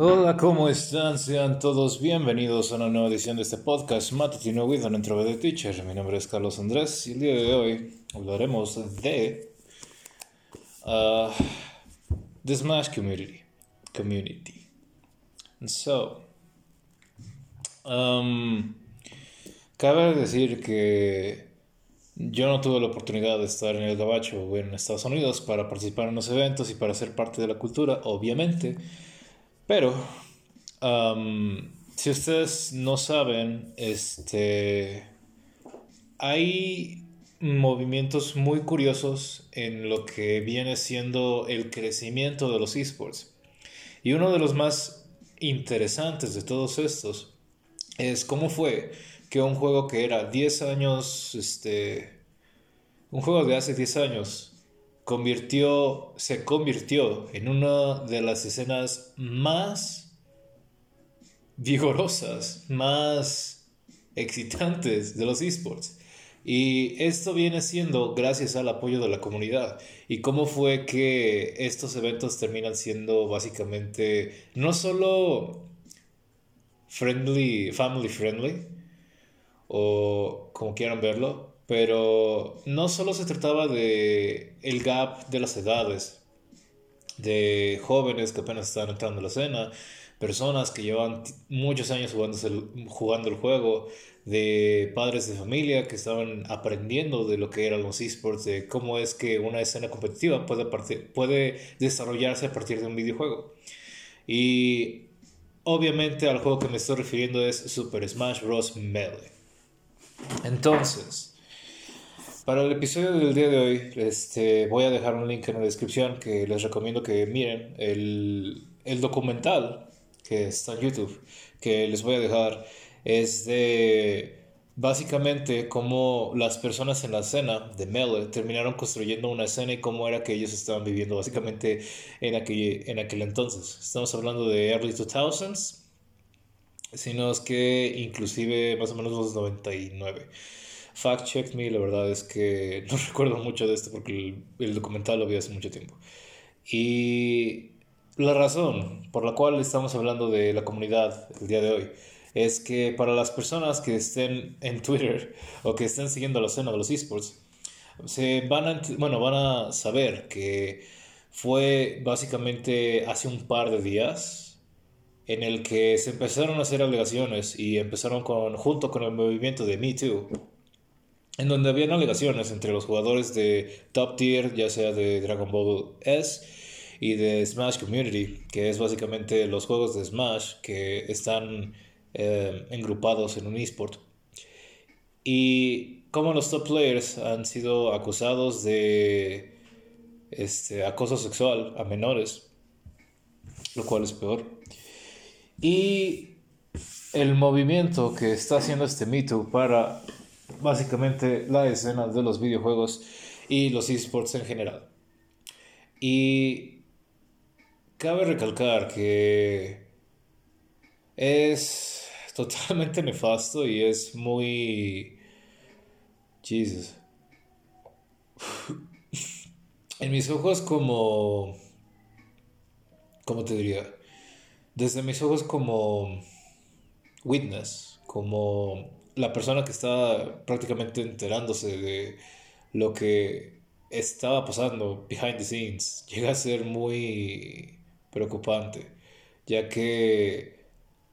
Hola, ¿cómo están? Sean todos bienvenidos a una nueva edición de este podcast Matutino with an Introverted Teacher. Mi nombre es Carlos Andrés y el día de hoy hablaremos de the Smash Community. Community. So, um, cabe decir que yo no tuve la oportunidad de estar en el Gabacho o en Estados Unidos para participar en los eventos y para ser parte de la cultura, obviamente. Pero, si ustedes no saben, este, hay movimientos muy curiosos en lo que viene siendo el crecimiento de los esports. Y uno de los más interesantes de todos estos es cómo fue que un juego que era 10 años, este, un juego de hace 10 años, convirtió, se convirtió en una de las escenas más vigorosas, más excitantes de los esports. Y esto viene siendo gracias al apoyo de la comunidad. Y cómo fue que estos eventos terminan siendo básicamente no solo friendly, family friendly, o como quieran verlo, pero no solo se trataba de el gap de las edades, de jóvenes que apenas están entrando a la escena, personas que llevan muchos años jugando el, jugando el juego, de padres de familia que estaban aprendiendo de lo que eran los esports, de cómo es que una escena competitiva puede, puede desarrollarse a partir de un videojuego. Y obviamente al juego que me estoy refiriendo es Super Smash Bros. Melee. Entonces, para el episodio del día de hoy, este, voy a dejar un link en la descripción que les recomiendo que miren el, el documental que está en YouTube, que les voy a dejar, es de básicamente cómo las personas en la escena de Melee terminaron construyendo una escena y cómo era que ellos estaban viviendo básicamente en aquel, en aquel entonces. Estamos hablando de early 2000s, sino es que inclusive más o menos los 99 fact check me, la verdad es que no recuerdo mucho de esto porque el, documental lo vi hace mucho tiempo. Y la razón por la cual estamos hablando de la comunidad el día de hoy es que para las personas que estén en Twitter o que estén siguiendo la escena de los esports, se van a, bueno, van a saber que fue básicamente hace un par de días en el que se empezaron a hacer alegaciones y empezaron con, junto con el movimiento de Me Too, en donde habían alegaciones entre los jugadores de top tier, ya sea de Dragon Ball S y de Smash Community, que es básicamente los juegos de Smash que están eh, engrupados en un esport. Y como los top players han sido acusados de este, acoso sexual a menores, lo cual es peor. Y el movimiento que está haciendo este mito para básicamente la escena de los videojuegos y los esports en general. Y cabe recalcar que es totalmente nefasto y es muy... Jesus. en mis ojos como... ¿Cómo te diría? Desde mis ojos como witness, como la persona que estaba prácticamente enterándose de lo que estaba pasando behind the scenes llega a ser muy preocupante, ya que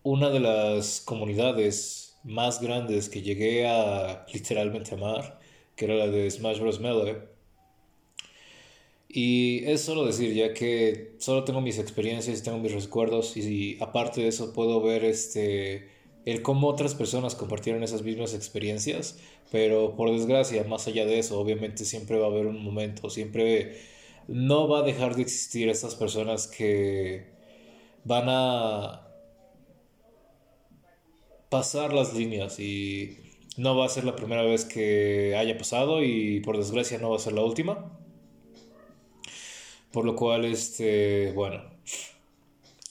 una de las comunidades más grandes que llegué a literalmente amar, que era la de Smash Bros. Melee, y es solo decir, ya que solo tengo mis experiencias, tengo mis recuerdos y aparte de eso puedo ver este el cómo otras personas compartieron esas mismas experiencias, pero por desgracia, más allá de eso, obviamente siempre va a haber un momento, siempre no va a dejar de existir esas personas que van a pasar las líneas y no va a ser la primera vez que haya pasado y por desgracia no va a ser la última. Por lo cual, este, bueno,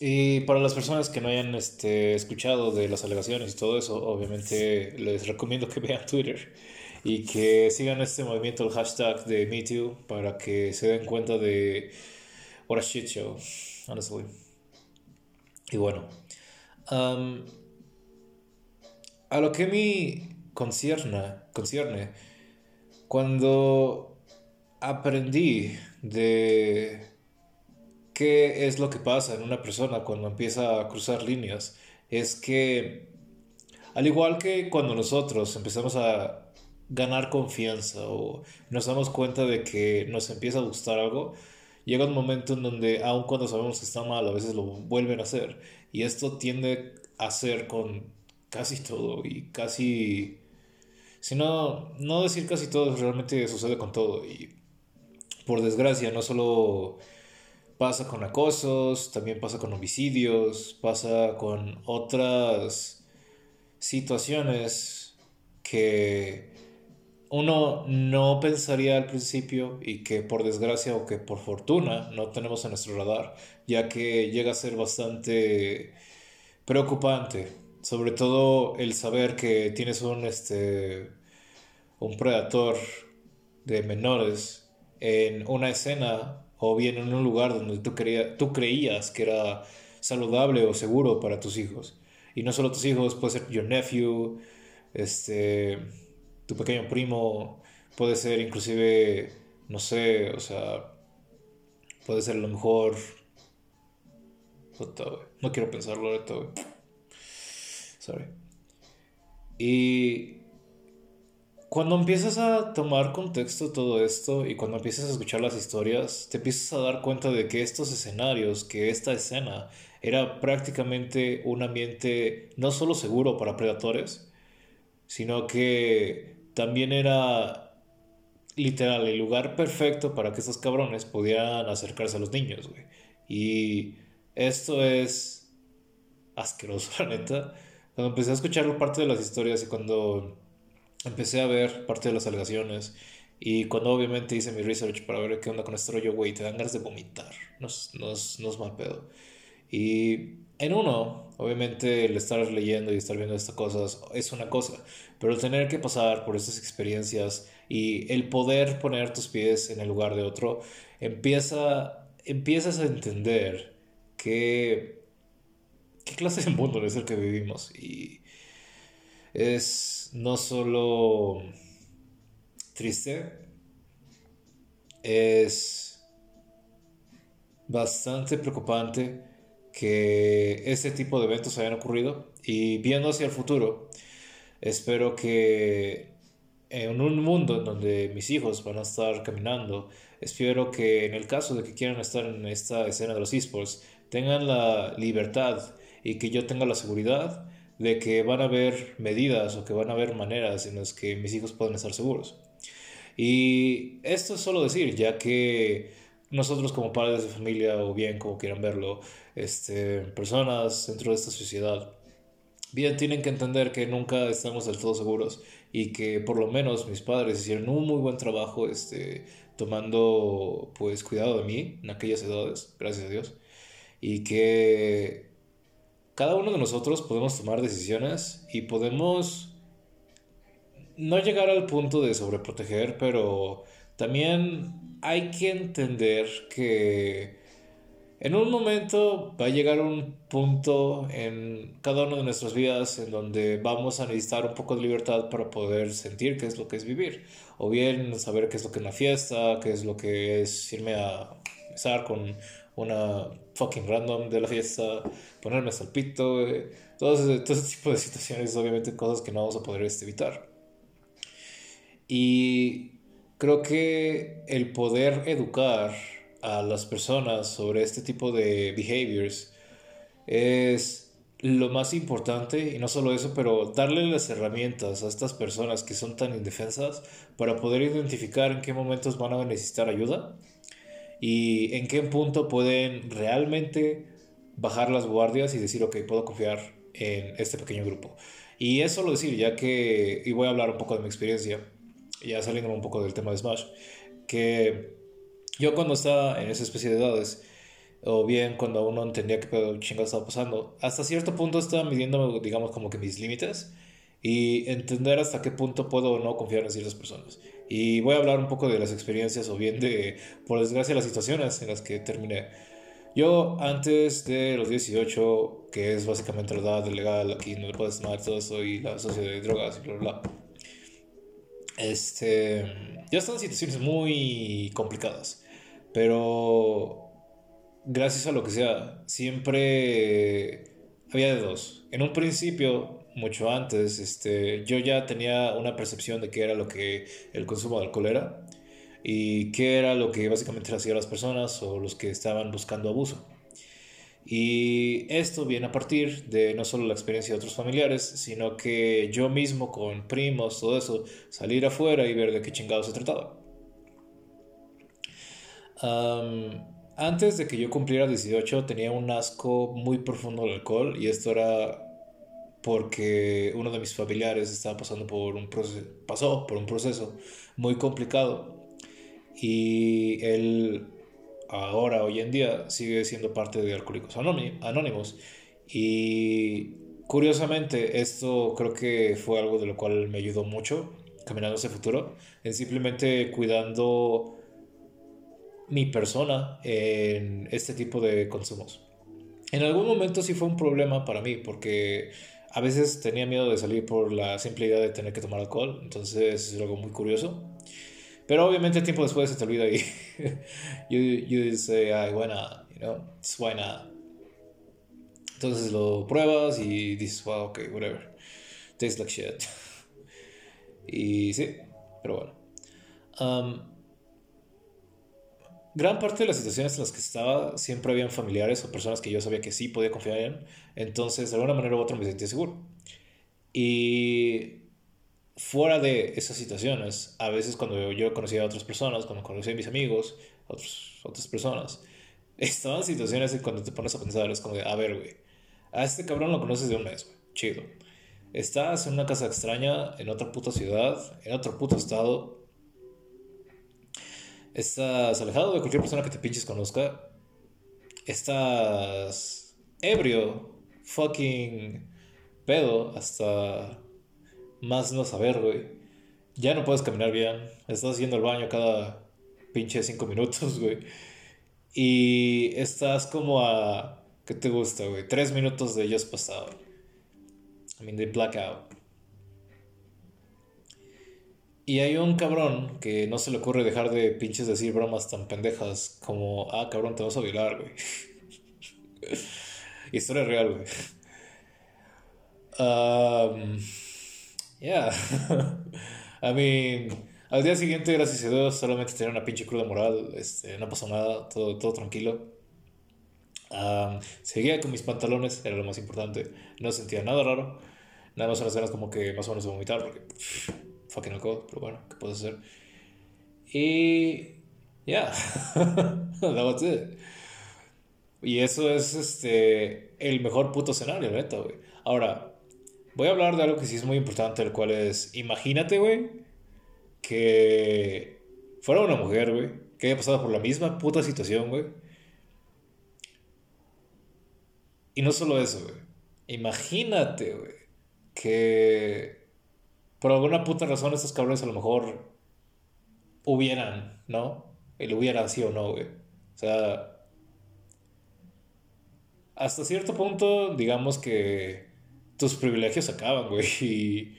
y para las personas que no hayan este, escuchado de las alegaciones y todo eso, obviamente les recomiendo que vean Twitter y que sigan este movimiento, el hashtag de MeToo, para que se den cuenta de what a shit show, honestly. Y bueno, a lo que me concierne, concierne, cuando aprendí de qué es lo que pasa en una persona cuando empieza a cruzar líneas, es que al igual que cuando nosotros empezamos a ganar confianza o nos damos cuenta de que nos empieza a gustar algo, llega un momento en donde, aun cuando sabemos que está mal, a veces lo vuelven a hacer. Y esto tiende a ser con casi todo y casi... Si no, no decir casi todo, realmente sucede con todo. Y por desgracia, no solo pasa con acosos, también pasa con homicidios, pasa con otras situaciones que uno no pensaría al principio y que por desgracia o que por fortuna no tenemos en nuestro radar, ya que llega a ser bastante preocupante, sobre todo el saber que tienes un este un predator de menores en una escena o bien en un lugar donde tú, tú creías que era saludable o seguro para tus hijos. Y no solo tus hijos, puede ser your nephew, este tu pequeño primo, puede ser inclusive, no sé, o sea, puede ser a lo mejor... no quiero pensarlo ahorita, Sorry. Y cuando empiezas a tomar contexto todo esto y cuando empiezas a escuchar las historias, te empiezas a dar cuenta de que estos escenarios, que esta escena era prácticamente un ambiente no solo seguro para predadores, sino que también era literal el lugar perfecto para que estos cabrones pudieran acercarse a los niños, güey. Y esto es asqueroso, la neta. Cuando empecé a escuchar parte de las historias y cuando empecé a ver parte de las alegaciones y cuando obviamente hice mi research para ver qué onda con este rollo, güey, te dan ganas de vomitar. No no no es mal pedo. Y en uno, obviamente el estar leyendo y estar viendo estas cosas es una cosa, pero tener que pasar por estas experiencias y el poder poner tus pies en el lugar de otro, empieza, empiezas a entender que, qué clase de mundo es el que vivimos. Y es no solo triste, es bastante preocupante que este tipo de eventos hayan ocurrido y viendo hacia el futuro, espero que en un mundo en donde mis hijos van a estar caminando, espero que en el caso de que quieran estar en esta escena de los esports, tengan la libertad y que yo tenga la seguridad de que van a haber medidas o que van a haber maneras en las que mis hijos puedan estar seguros. Y esto es solo decir, ya que nosotros como padres de familia o bien como quieran verlo, este, personas dentro de esta sociedad, bien tienen que entender que nunca estamos del todo seguros y que por lo menos mis padres hicieron un muy buen trabajo este, tomando pues cuidado de mí en aquellas edades, gracias a Dios, y que cada uno de nosotros podemos tomar decisiones y podemos no llegar al punto de sobreproteger, pero también hay que entender que en un momento va a llegar un punto en cada una de nuestras vidas en donde vamos a necesitar un poco de libertad para poder sentir qué es lo que es vivir. O bien saber qué es lo que es una fiesta, qué es lo que es irme a estar con una fucking random de la fiesta, ponerme salpito, todo ese, todo ese tipo de situaciones, obviamente cosas que no vamos a poder este, evitar. Y creo que el poder educar a las personas sobre este tipo de behaviors es lo más importante y no solo eso, pero darle las herramientas a estas personas que son tan indefensas para poder identificar en qué momentos van a necesitar ayuda y en qué punto pueden realmente bajar las guardias y decir, ok, puedo confiar en este pequeño grupo. Y eso lo decir, ya que, y voy a hablar un poco de mi experiencia, ya saliendo un poco del tema de Smash, que yo cuando estaba en esa especie de edades, o bien cuando uno entendía qué pedo chingado estaba pasando, hasta cierto punto estaba midiendo, digamos, como que mis límites y entender hasta qué punto puedo o no confiar en ciertas personas. Y voy a hablar un poco de las experiencias o bien de, por desgracia, las situaciones en las que terminé. Yo antes de los 18, que es básicamente la edad legal, aquí no le puedes tomar todo eso y la sociedad de drogas y bla, bla, bla. Este, ya están situaciones muy complicadas, pero gracias a lo que sea, siempre había de dos. En un principio, mucho antes, este, yo ya tenía una percepción de qué era lo que el consumo de alcohol era y qué era lo que básicamente hacían las personas o los que estaban buscando abuso. Y esto viene a partir de no solo la experiencia de otros familiares, sino que yo mismo con primos, todo eso, salir afuera y ver de qué chingado se trataba. antes de que yo cumpliera 18 tenía un asco muy profundo al alcohol y esto era porque uno de mis familiares estaba pasando por un proceso, pasó por un proceso muy complicado y él ahora, hoy en día, sigue siendo parte de Alcohólicos Anónimos y curiosamente esto creo que fue algo de lo cual me ayudó mucho caminando hacia el futuro, en simplemente cuidando mi persona en este tipo de consumos. En algún momento sí fue un problema para mí porque a veces tenía miedo de salir por la simple idea de tener que tomar alcohol, entonces es algo muy curioso. Pero obviamente tiempo después se te olvida y you, you say, ay, buena, you know, it's why not. Entonces lo pruebas y dices, wow, ok, whatever. Tastes like shit. y sí, pero bueno. Um, gran parte de las situaciones en las que estaba siempre habían familiares o personas que yo sabía que sí podía confiar en, entonces de alguna manera u otra me sentía seguro. Y fuera de esas situaciones, a veces cuando yo conocía a otras personas, cuando conocía a mis amigos, otros, otras personas, estaban situaciones en cuando te pones a pensar, es como de, a ver, güey, a este cabrón lo conoces de un mes, güey, chido. Estás en una casa extraña, en otra puta ciudad, en otro puto estado, Estás alejado de cualquier persona que te pinches conozca. Estás ebrio, fucking pedo, hasta más no saber, güey. Ya no puedes caminar bien. Estás haciendo el baño cada pinche cinco minutos, güey. Y estás como a. ¿Qué te gusta, güey? Tres minutos de ellos pasado. I mean, de blackout. Y hay un cabrón que no se le ocurre dejar de pinches decir bromas tan pendejas como, ah, cabrón, te vas a violar, güey. Historia real, güey. Um, yeah. I mean, al día siguiente, gracias a Dios, solamente tenía una pinche cruda moral. Este, no pasó nada, todo, todo tranquilo. Um, seguía con mis pantalones, era lo más importante. No sentía nada raro. Nada más unas ganas como que más o menos de vomitar, porque fucking alcohol, pero bueno, ¿qué puedo hacer? Y. Yeah. that was it. Y eso es este, el mejor puto escenario, neta, güey. Ahora, voy a hablar de algo que sí es muy importante, el cual es, imagínate, güey, que fuera una mujer, güey, que haya pasado por la misma puta situación, güey. Y no solo eso, güey. Imagínate, güey, que por alguna puta razón estos cabrones a lo mejor hubieran, ¿no? El hubiera sí o no, güey. O sea, hasta cierto punto, digamos que tus privilegios acaban, güey. Y,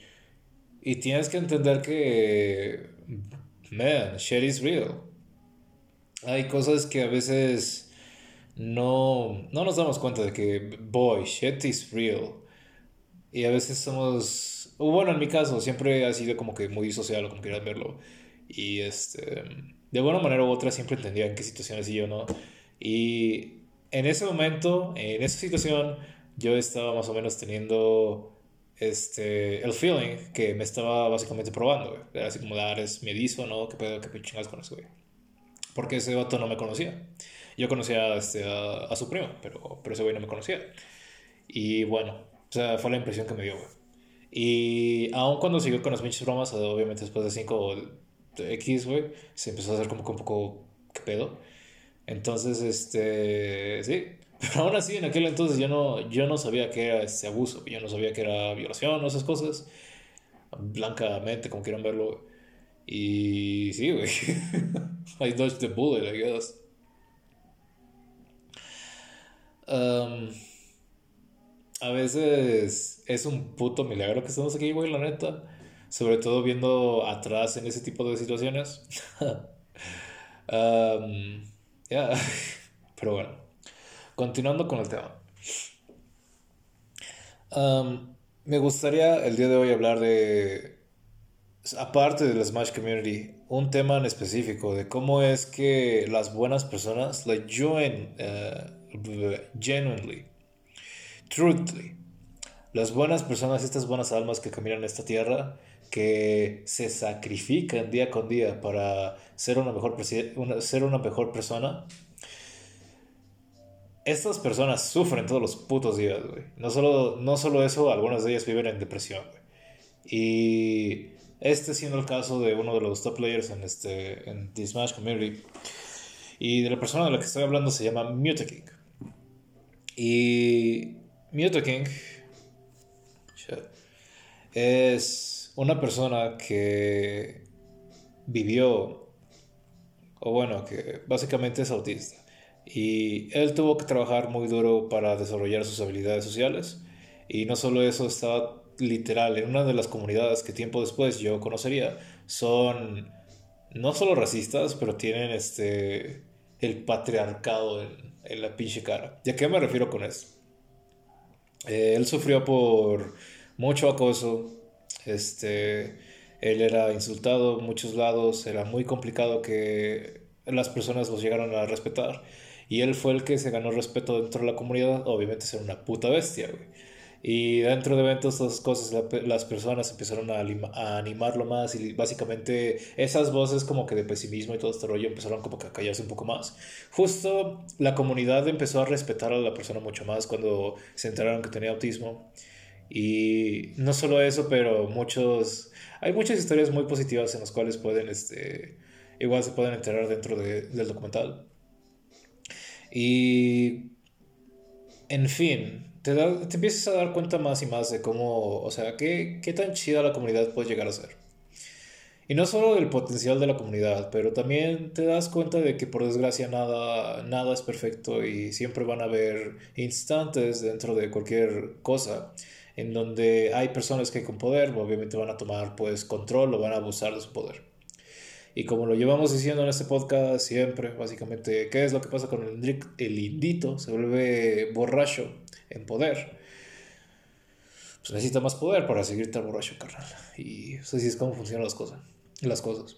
y tienes que entender que, man, shit is real. Hay cosas que a veces no, no nos damos cuenta de que, boy, shit is real. Y a veces somos o bueno, en mi caso, siempre ha sido como que muy social o como quieras verlo. Y este, de alguna manera u otra siempre entendía en qué situaciones y yo no. Y en ese momento, en esa situación, yo estaba más o menos teniendo este, el feeling que me estaba básicamente probando, Era así como, de, ah, eres medizo, ¿no? ¿Qué pedo, qué chingas con eso, güey? Porque ese vato no me conocía. Yo conocía este, a, a, su primo, pero, pero ese güey no me conocía. Y bueno, o sea, fue la impresión que me dio, güey. Y aún cuando siguió con las pinches bromas, obviamente después de 5 X, güey, se empezó a hacer como que un poco, ¿qué pedo? Entonces, este, sí. Pero aún así, en aquel entonces yo no, yo no sabía que era ese abuso, yo no sabía que era violación o esas cosas. Blancamente, como quieran verlo. Y sí, güey. I dodged the bullet, I guess. A veces es un puto milagro que estamos aquí, güey, la neta. Sobre todo viendo atrás en ese tipo de situaciones. Pero bueno. Continuando con el tema. me gustaría el día de hoy hablar de, aparte de la Smash Community, un tema en específico de cómo es que las buenas personas, like join, uh, genuinely, truthfully, las buenas personas, estas buenas almas que caminan en esta tierra, que se sacrifican día con día para ser una mejor, ser una mejor persona, estas personas sufren todos los putos días, güey. No solo, no solo eso, algunas de ellas viven en depresión. Y este siendo el caso de uno de los top players en, este, en The Smash Community. Y de la persona de la que estoy hablando se llama King Y King es una persona que vivió, o bueno, que básicamente es autista. Y él tuvo que trabajar muy duro para desarrollar sus habilidades sociales. Y no solo eso, estaba literal en una de las comunidades que tiempo después yo conocería. Son no solo racistas, pero tienen este el patriarcado en, en la pinche cara. ¿Y a qué me refiero con eso? Eh, él sufrió por mucho acoso. Este, él era insultado en muchos lados. Era muy complicado que las personas los llegaran a respetar. Y él fue el que se ganó respeto dentro de la comunidad, obviamente ser una puta bestia, güey. Y dentro de eventos, todas esas cosas, las personas empezaron a, a, animarlo más y básicamente esas voces como que de pesimismo y todo este rollo empezaron como que a callarse un poco más. Justo la comunidad empezó a respetar a la persona mucho más cuando se enteraron que tenía autismo. Y no solo eso, pero muchos... Hay muchas historias muy positivas en las cuales pueden, este, igual se pueden enterar dentro de, del documental. Y, en fin, te, te empiezas a dar cuenta más y más de cómo, o sea, qué, qué tan chida la comunidad puede llegar a ser. Y no solo del potencial de la comunidad, pero también te das cuenta de que por desgracia nada, nada es perfecto y siempre van a haber instantes dentro de cualquier cosa en donde hay personas que con poder obviamente van a tomar pues control o van a abusar de su poder. Y como lo llevamos diciendo en este podcast siempre, básicamente, ¿qué es lo que pasa con el, el indito? Se vuelve borracho en poder. Pues necesita más poder para seguir tan borracho, carnal. Y así es como funcionan las cosas. Las cosas.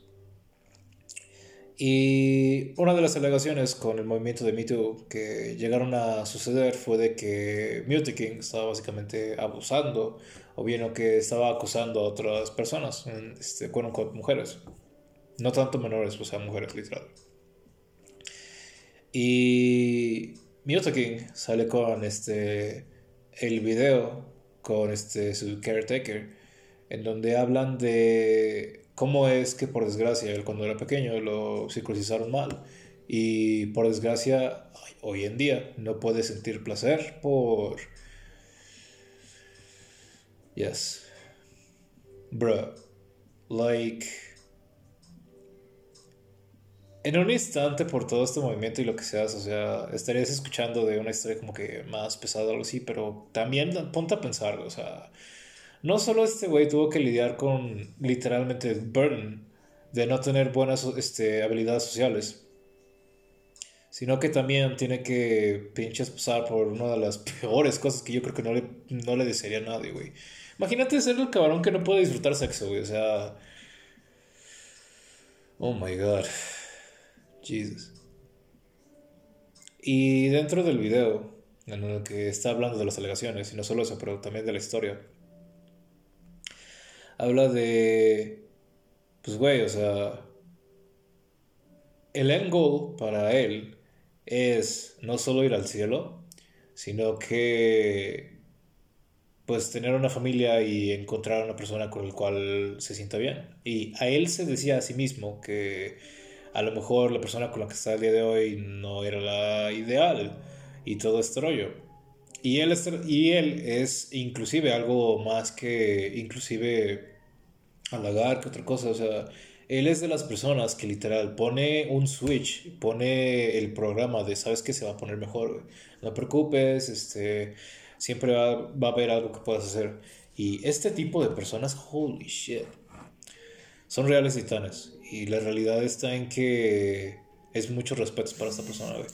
Y una de las alegaciones con el movimiento de MeToo que llegaron a suceder fue de que King estaba básicamente abusando o bien que estaba acusando a otras personas, este, con mujeres. No tanto menores, o sea, mujeres, literal. Y Miyota King sale con este el video con este su caretaker en donde hablan de cómo es que por desgracia él cuando era pequeño lo circuncisaron mal. Y por desgracia hoy en día no puede sentir placer por yes. Bro like en un instante por todo este movimiento y lo que seas, o sea, estarías escuchando de una historia como que más pesada o algo así, pero también ponte a pensar, o sea, no solo este güey tuvo que lidiar con literalmente el burden de no tener buenas este, habilidades sociales, sino que también tiene que pinches pasar por una de las peores cosas que yo creo que no le, no le desearía a nadie, güey. Imagínate ser el cabrón que no puede disfrutar sexo, güey, o sea... Oh my god. Jesus. Y dentro del video, en el que está hablando de las alegaciones, y no solo eso, pero también de la historia, habla de. Pues, güey, o sea. El end goal para él es no solo ir al cielo, sino que. Pues tener una familia y encontrar a una persona con la cual se sienta bien. Y a él se decía a sí mismo que a lo mejor la persona con la que está el día de hoy no era la ideal y todo este rollo. Y él, es, y él es inclusive algo más que inclusive halagar que otra cosa, o sea, él es de las personas que literal pone un switch, pone el programa de sabes que se va a poner mejor, no te preocupes, este, siempre va, va a haber algo que puedas hacer. Y este tipo de personas, holy shit, son reales titanes. Y la realidad está en que es mucho respeto para esta persona, güey.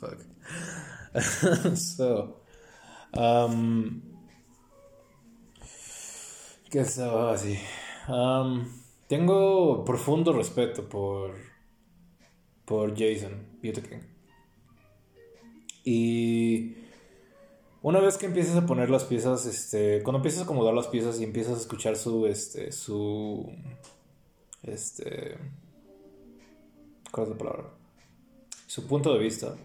Fuck. so, um, ¿qué estaba así? Um, tengo profundo respeto por, por Jason King. Y una vez que empiezas a poner las piezas, este, cuando empiezas a acomodar las piezas y empiezas a escuchar su, este, su, este, ¿cuál es la palabra? Su punto de vista.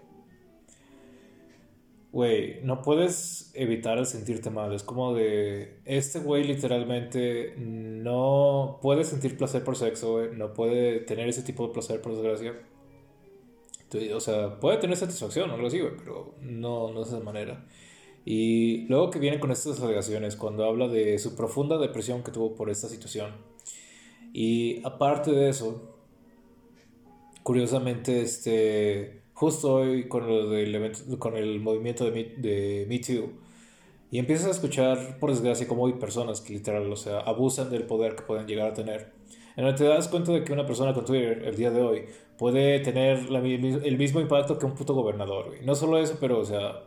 Güey, no puedes evitar el sentirte mal. Es como de, este güey literalmente no puede sentir placer por sexo, güey. No puede tener ese tipo de placer por desgracia. O sea, puede tener satisfacción, no lo güey, pero no, no es de esa manera. Y luego que viene con estas alegaciones, cuando habla de su profunda depresión que tuvo por esta situación. Y aparte de eso, curiosamente, este, justo hoy con, el, con el movimiento de Me, de Me Too, y empiezas a escuchar, por desgracia, como hay personas que literal, o sea, abusan del poder que pueden llegar a tener. En el te das cuenta de que una persona con Twitter, el día de hoy, puede tener el mismo impacto que un puto gobernador, No solo eso, pero, o sea,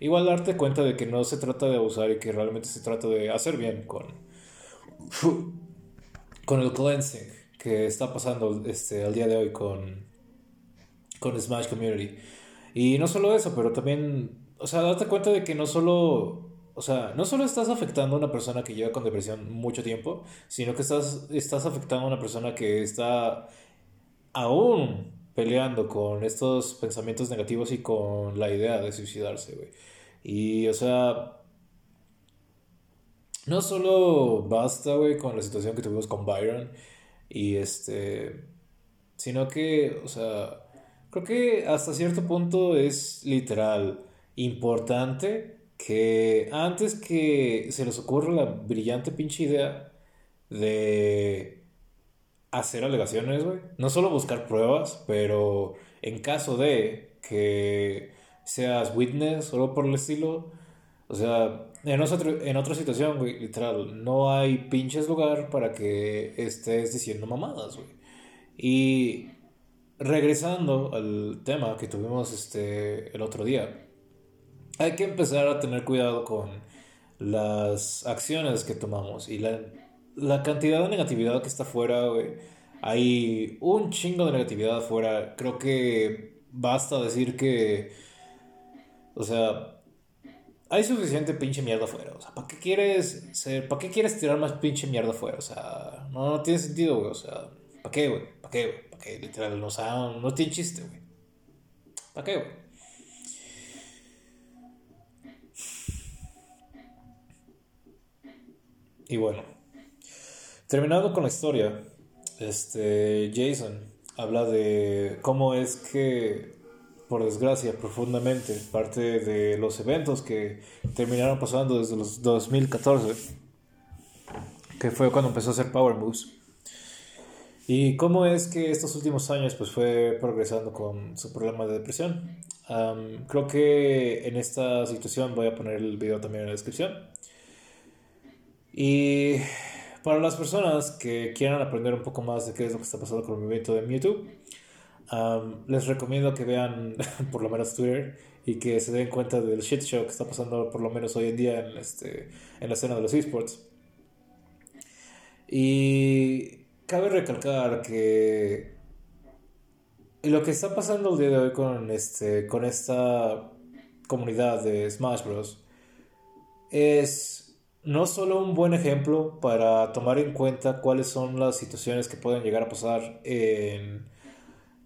igual darte cuenta de que no se trata de abusar y que realmente se trata de hacer bien con, con el cleansing que está pasando este, al día de hoy con, con Smash Community. Y no solo eso, pero también, o sea, darte cuenta de que no solo, o sea, no solo estás afectando a una persona que lleva con depresión mucho tiempo, sino que estás, estás afectando a una persona que está aún peleando con estos pensamientos negativos y con la idea de suicidarse, güey. Y, o sea, no solo basta, güey, con la situación que tuvimos con Byron y este, sino que, o sea, creo que hasta cierto punto es literal importante que antes que se les ocurra la brillante pinche idea de hacer alegaciones, güey. No solo buscar pruebas, pero en caso de que seas witness solo por el estilo, o sea, en, en otra situación, güey, literal, no hay pinches lugar para que estés diciendo mamadas, güey. Y regresando al tema que tuvimos este, el otro día, hay que empezar a tener cuidado con las acciones que tomamos y la la cantidad de negatividad que está afuera, güey. Hay un chingo de negatividad afuera. Creo que basta decir que. O sea. Hay suficiente pinche mierda afuera. O sea, ¿para qué quieres ser. ¿Para qué quieres tirar más pinche mierda afuera? O sea, no, tiene sentido, güey. O sea, ¿para qué, güey? ¿Para qué, güey? ¿Para qué? Literal, o sea, no tiene chiste, güey. ¿Para qué, güey? Y bueno. Terminando con la historia, este, Jason habla de cómo es que, por desgracia, profundamente, parte de los eventos que terminaron pasando desde los 2014, que fue cuando empezó a hacer Power Moves, y cómo es que estos últimos años pues fue progresando con su problema de depresión. creo que en esta situación voy a poner el video también en la descripción. Y para las personas que quieran aprender un poco más de qué es lo que está pasando con el movimiento de Mewtwo, les recomiendo que vean por lo menos Twitter y que se den cuenta del shit show que está pasando por lo menos hoy en día en, este, en la escena de los esports. Y cabe recalcar que lo que está pasando el día de hoy con, este, con esta comunidad de Smash Bros. es no solo un buen ejemplo para tomar en cuenta cuáles son las situaciones que pueden llegar a pasar en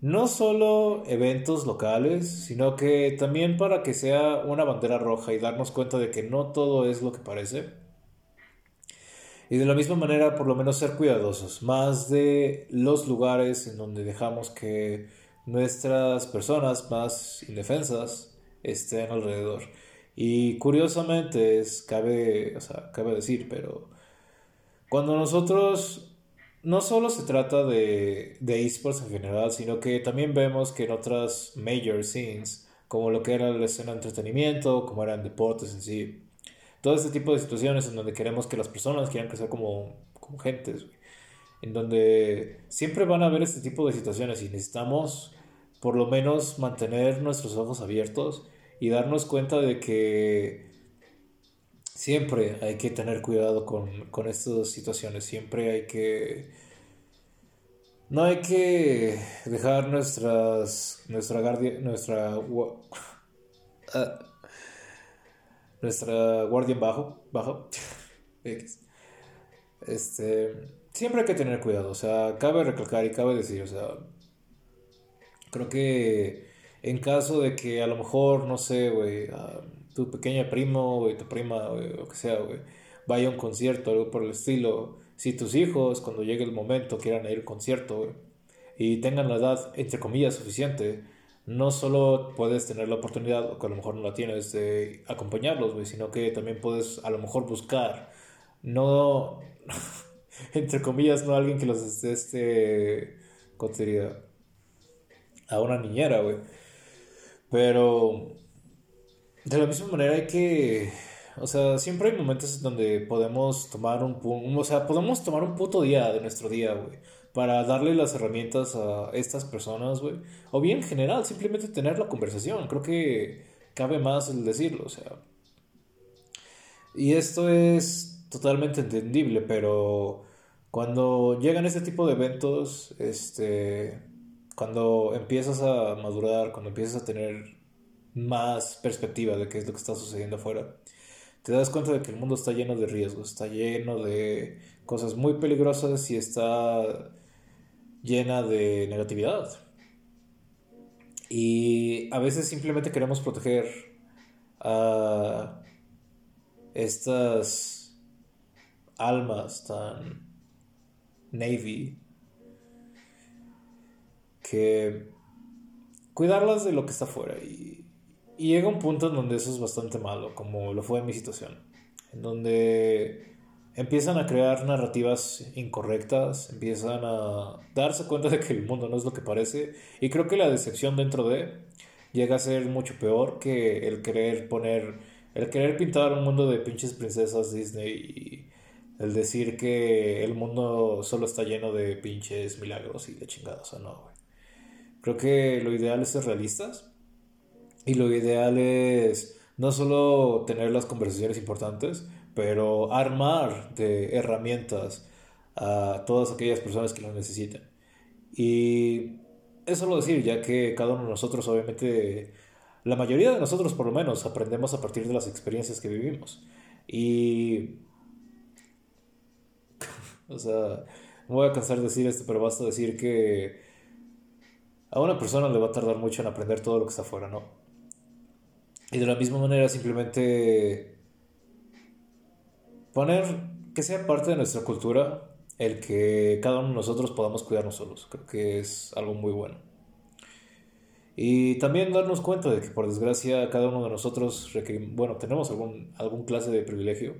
no solo eventos locales, sino que también para que sea una bandera roja y darnos cuenta de que no todo es lo que parece. Y de la misma manera, por lo menos ser cuidadosos, más de los lugares en donde dejamos que nuestras personas más indefensas estén alrededor. Y curiosamente, es, cabe, o sea, cabe decir, pero cuando nosotros no solo se trata de, de esports en general, sino que también vemos que en otras major scenes, como lo que era la escena de entretenimiento, como eran deportes en sí, todo este tipo de situaciones en donde queremos que las personas quieran crecer como, como gentes, en donde siempre van a haber este tipo de situaciones y necesitamos por lo menos mantener nuestros ojos abiertos y darnos cuenta de que siempre hay que tener cuidado con, con estas situaciones, siempre hay que... No hay que dejar nuestras, nuestra guardia, nuestra, ah, nuestra guardia en bajo, bajo, este, siempre hay que tener cuidado, o sea, cabe recalcar y cabe decir, o sea, creo que en caso de que a lo mejor, no sé, güey, tu pequeña primo, güey, tu prima, o lo que sea, güey, vaya a un concierto, algo por el estilo. Si tus hijos, cuando llegue el momento, quieran ir al concierto, güey, y tengan la edad, entre comillas, suficiente, no solo puedes tener la oportunidad, o que a lo mejor no la tienes, de acompañarlos, güey, sino que también puedes a lo mejor buscar, no, entre comillas, no alguien que los esté, este, ¿cómo diría? A una niñera, güey. Pero de la misma manera hay que, o sea, siempre hay momentos donde podemos tomar un, o sea, podemos tomar un puto día de nuestro día, güey, para darle las herramientas a estas personas, güey, o bien en general, simplemente tener la conversación, creo que cabe más el decirlo, o sea. Y esto es totalmente entendible, pero cuando llegan este tipo de eventos, este, cuando empiezas a madurar, cuando empiezas a tener más perspectiva de qué es lo que está sucediendo afuera, te das cuenta de que el mundo está lleno de riesgos, está lleno de cosas muy peligrosas y está llena de negatividad. Y a veces simplemente queremos proteger a estas almas tan navy que cuidarlas de lo que está afuera y y llega un punto en donde eso es bastante malo, como lo fue en mi situación, en donde empiezan a crear narrativas incorrectas, empiezan a darse cuenta de que el mundo no es lo que parece, y creo que la decepción dentro de llega a ser mucho peor que el querer poner, el querer pintar un mundo de pinches princesas Disney y el decir que el mundo solo está lleno de pinches milagros y de chingados, o no, Creo que lo ideal es ser realistas y lo ideal es no solo tener las conversaciones importantes, pero armar de herramientas a todas aquellas personas que las necesiten. Y eso lo decir, ya que cada uno de nosotros, obviamente, la mayoría de nosotros por lo menos, aprendemos a partir de las experiencias que vivimos. Y... o sea, no voy a cansar de decir esto, pero basta decir que a una persona le va a tardar mucho en aprender todo lo que está afuera, ¿no? Y de la misma manera simplemente poner que sea parte de nuestra cultura el que cada uno de nosotros podamos cuidarnos solos. Creo que es algo muy bueno. Y también darnos cuenta de que por desgracia cada uno de nosotros, bueno, tenemos algún, algún clase de privilegio.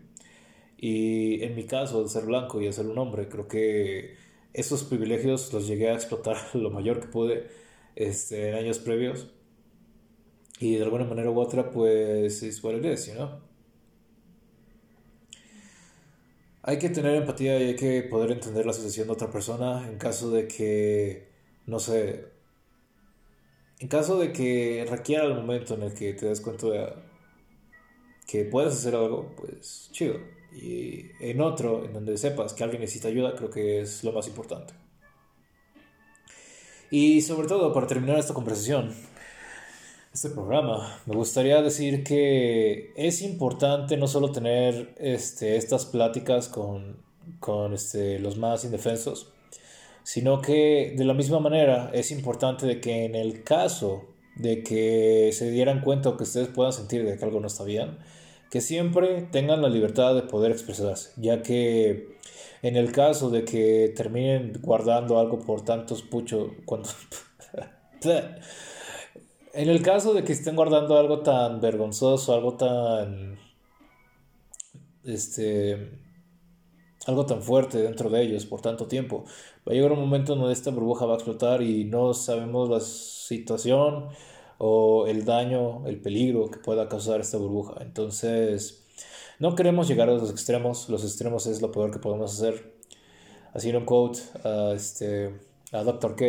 Y en mi caso, de ser blanco y de ser un hombre, creo que esos privilegios los llegué a explotar lo mayor que pude este, en años previos. Y de alguna manera u otra, pues es what it is, you know? Hay que tener empatía y hay que poder entender la situación de otra persona en caso de que, no sé, en caso de que requiera el momento en el que te des cuenta de que puedes hacer algo, pues chido. Y en otro, en donde sepas que alguien necesita ayuda, creo que es lo más importante. Y sobre todo, para terminar esta conversación, este programa. Me gustaría decir que es importante no solo tener este, estas pláticas con, con este, los más indefensos, sino que de la misma manera es importante de que en el caso de que se dieran cuenta o que ustedes puedan sentir de que algo no está bien, que siempre tengan la libertad de poder expresarse, ya que en el caso de que terminen guardando algo por tantos puchos, cuando en el caso de que estén guardando algo tan vergonzoso, algo tan. Este. Algo tan fuerte dentro de ellos por tanto tiempo, va a llegar un momento en donde esta burbuja va a explotar y no sabemos la situación o el daño, el peligro que pueda causar esta burbuja. Entonces, no queremos llegar a los extremos. Los extremos es lo peor que podemos hacer. Así un quote a, este, a Dr. K.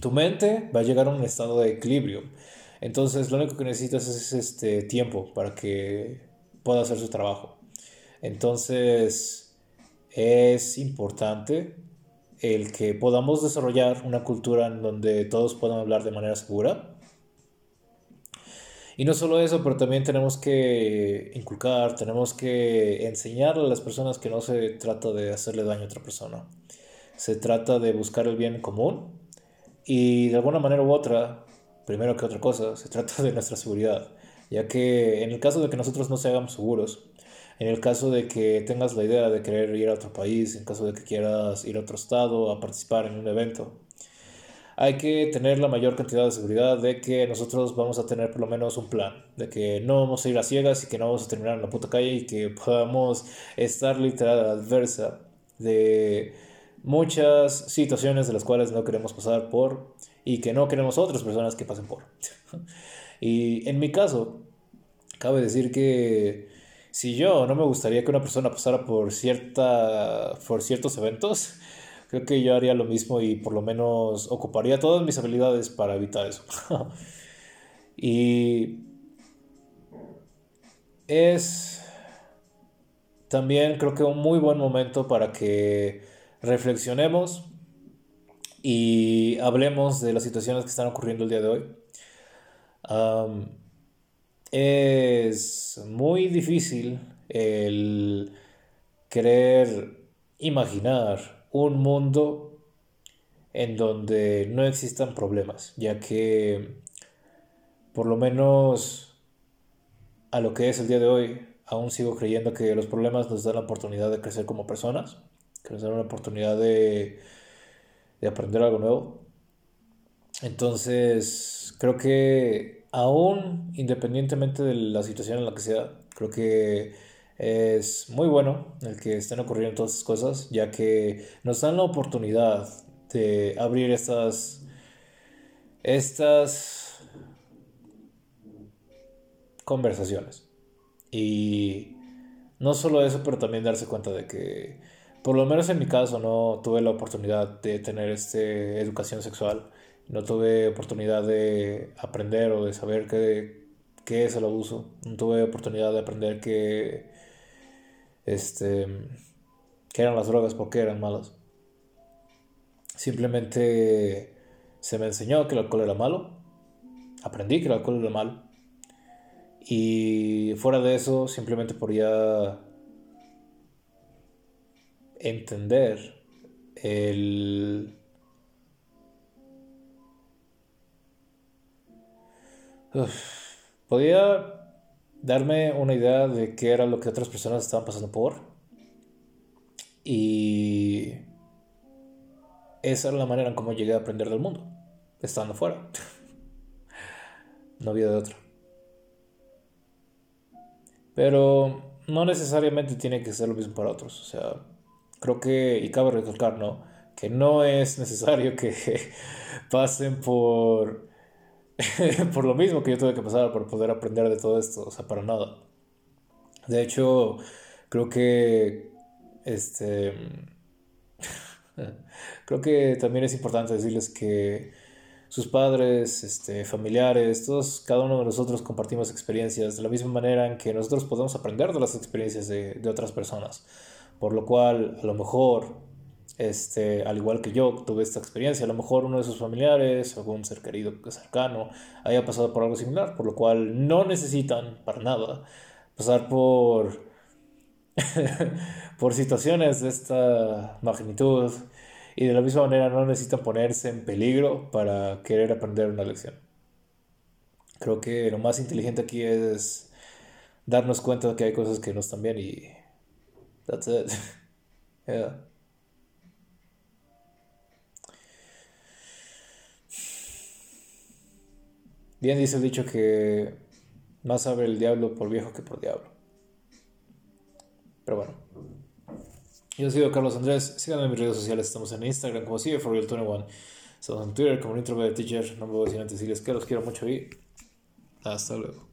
Tu mente va a llegar a un estado de equilibrio. Entonces, lo único que necesitas es este tiempo para que pueda hacer su trabajo. Entonces, es importante el que podamos desarrollar una cultura en donde todos puedan hablar de manera segura. Y no solo eso, pero también tenemos que inculcar, tenemos que enseñar a las personas que no se trata de hacerle daño a otra persona. Se trata de buscar el bien común y de alguna manera u otra, primero que otra cosa, se trata de nuestra seguridad. Ya que en el caso de que nosotros no seamos seguros, en el caso de que tengas la idea de querer ir a otro país, en caso de que quieras ir a otro estado a participar en un evento, hay que tener la mayor cantidad de seguridad de que nosotros vamos a tener por lo menos un plan, de que no vamos a ir a ciegas y que no vamos a terminar en la puta calle y que podamos estar literal adversa de muchas situaciones de las cuales no queremos pasar por y que no queremos otras personas que pasen por. y en mi caso, cabe decir que si yo no me gustaría que una persona pasara por, cierta, por ciertos eventos, creo que yo haría lo mismo y por lo menos ocuparía todas mis habilidades para evitar eso. y es también creo que un muy buen momento para que reflexionemos y hablemos de las situaciones que están ocurriendo el día de hoy. Es muy difícil el querer imaginar un mundo en donde no existan problemas, ya que por lo menos a lo que es el día de hoy, aún sigo creyendo que los problemas nos dan la oportunidad de crecer como personas, que nos dan la oportunidad de, de aprender algo nuevo. Entonces, creo que aún independientemente de la situación en la que sea, creo que es muy bueno el que estén ocurriendo todas estas cosas, ya que nos dan la oportunidad de abrir estas, estas conversaciones. Y no solo eso, pero también darse cuenta de que, por lo menos en mi caso, no tuve la oportunidad de tener este, educación sexual no tuve oportunidad de aprender o de saber qué, qué es el abuso. No tuve oportunidad de aprender qué, este, qué eran las drogas, por qué eran malas. Simplemente se me enseñó que el alcohol era malo. Aprendí que el alcohol era malo. Y fuera de eso, simplemente podía entender el podía darme una idea de qué era lo que otras personas estaban pasando por. Y esa era la manera en cómo llegué a aprender del mundo, estando fuera. no había de otra. Pero no necesariamente tiene que ser lo mismo para otros. O sea, creo que, y cabe recalcar, ¿no? Que no es necesario que pasen por por lo mismo que yo tuve que pasar por poder aprender de todo esto, o sea, para nada. De hecho, creo que este creo que también es importante decirles que sus padres, este, familiares, todos, cada uno de nosotros compartimos experiencias de la misma manera en que nosotros podemos aprender de las experiencias de, de otras personas. Por lo cual, a lo mejor este, al igual que yo tuve esta experiencia, a lo mejor uno de sus familiares, algún ser querido cercano, haya pasado por algo similar, por lo cual no necesitan para nada pasar por, por situaciones de esta magnitud y de la misma manera no necesitan ponerse en peligro para querer aprender una lección. Creo que lo más inteligente aquí es darnos cuenta de que hay cosas que no están bien y that's it. yeah. Bien dice el dicho que más sabe el diablo por viejo que por diablo. Pero bueno. Yo soy Carlos Andrés. Síganme en mis redes sociales. Estamos en Instagram como sigue for 21 Estamos en Twitter como de Teacher. No me voy a decir antes decirles que los quiero mucho y hasta luego.